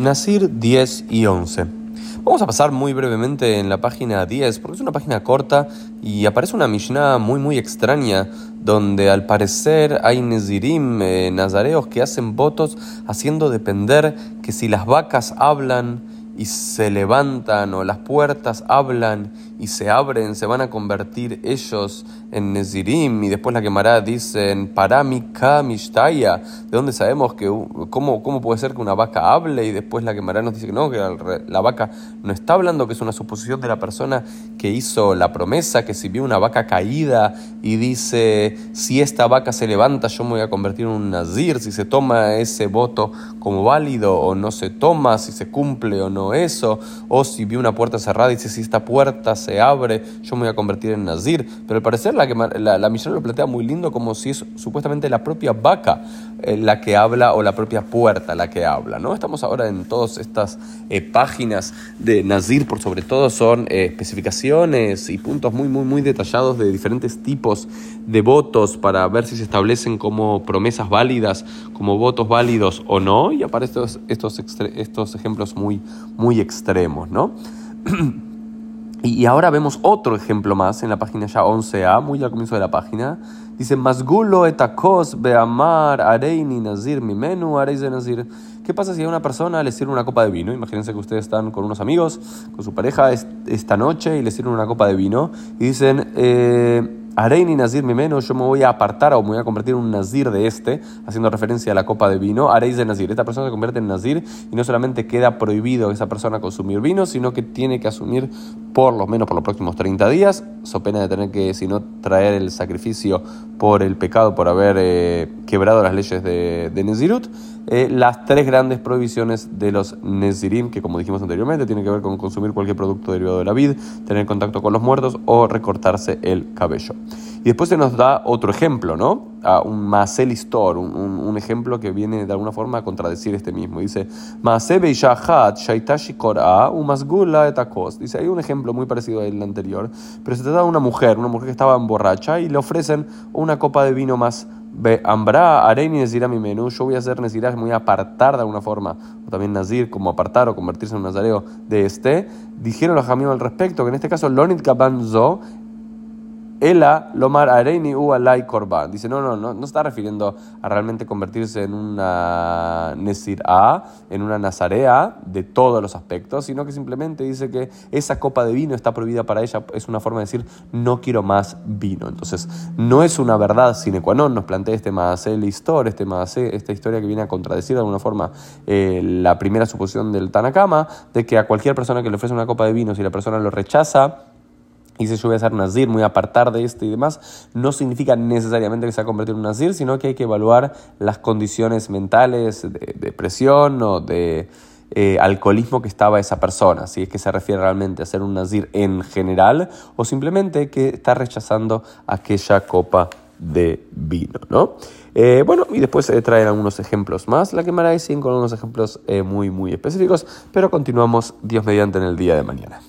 Nasir 10 y 11. Vamos a pasar muy brevemente en la página 10, porque es una página corta y aparece una Mishnah muy muy extraña, donde al parecer hay Nezirim, eh, nazareos, que hacen votos haciendo depender que si las vacas hablan y se levantan o las puertas hablan y se abren, se van a convertir ellos en Nezirim. Y después la quemará dicen Paramika Mishtaya, de dónde sabemos que cómo, cómo puede ser que una vaca hable y después la quemará nos dice que no, que la vaca no está hablando, que es una suposición de la persona que hizo la promesa, que si vio una vaca caída y dice si esta vaca se levanta yo me voy a convertir en un Nazir, si se toma ese voto como válido o no se toma, si se cumple o no eso, o si vio una puerta cerrada y dice si esta puerta se abre, yo me voy a convertir en Nazir. Pero al parecer la, que, la, la lo plantea muy lindo como si es supuestamente la propia vaca eh, la que habla o la propia puerta la que habla. ¿no? Estamos ahora en todas estas eh, páginas de Nazir, por sobre todo son eh, especificaciones y puntos muy, muy, muy detallados de diferentes tipos de votos para ver si se establecen como promesas válidas, como votos válidos o no. Y aparecen estos, estos, estos ejemplos muy, muy extremos. ¿no? Y ahora vemos otro ejemplo más en la página ya 11a, muy al comienzo de la página. Dice, Masgulo etakos beamar areini nazir mimenu de nazir. ¿Qué pasa si a una persona le sirve una copa de vino? Imagínense que ustedes están con unos amigos, con su pareja esta noche y le sirven una copa de vino y dicen, eh, Areini Nazir Mimeno, yo me voy a apartar o me voy a convertir en un Nazir de este, haciendo referencia a la copa de vino. Areis de Nazir. Esta persona se convierte en Nazir y no solamente queda prohibido esa persona consumir vino, sino que tiene que asumir por lo menos por los próximos 30 días, so pena de tener que, si no, traer el sacrificio por el pecado, por haber eh, quebrado las leyes de, de Nezirut, eh, las tres grandes prohibiciones de los Nezirim, que como dijimos anteriormente, tienen que ver con consumir cualquier producto derivado de la vid, tener contacto con los muertos o recortarse el cabello. Y después se nos da otro ejemplo, ¿no? A un Maasel Istor, un, un, ejemplo que viene de alguna forma a contradecir este mismo. Dice, Maasebe Shaitashi Korah, Umasgula etakos. Dice, hay un ejemplo muy parecido al anterior, pero se trata de una mujer, una mujer que estaba borracha y le ofrecen una copa de vino más Ambra, Areni Nezirá mi menú, yo voy a hacer Nezirá, me voy a apartar de alguna forma, o también Nazir, como apartar o convertirse en un nazareo de este. Dijeron los amigos al respecto que en este caso Lonit Kabanzo Ela Lomar Areini U Alay Korban. Dice, no, no, no, no está refiriendo a realmente convertirse en una Nesir A, en una Nazarea de todos los aspectos, sino que simplemente dice que esa copa de vino está prohibida para ella, es una forma de decir, no quiero más vino. Entonces, no es una verdad sine qua non, nos plantea este Maasel Histor, este esta historia que viene a contradecir de alguna forma eh, la primera suposición del Tanakama, de que a cualquier persona que le ofrece una copa de vino, si la persona lo rechaza, y si yo voy a ser nazir, muy apartar de esto y demás, no significa necesariamente que se va a convertir en un nazir, sino que hay que evaluar las condiciones mentales de depresión o de eh, alcoholismo que estaba esa persona, si es que se refiere realmente a ser un nazir en general o simplemente que está rechazando aquella copa de vino, ¿no? Eh, bueno, y después se traen algunos ejemplos más, la quemará y con algunos ejemplos eh, muy, muy específicos, pero continuamos Dios mediante en el día de mañana.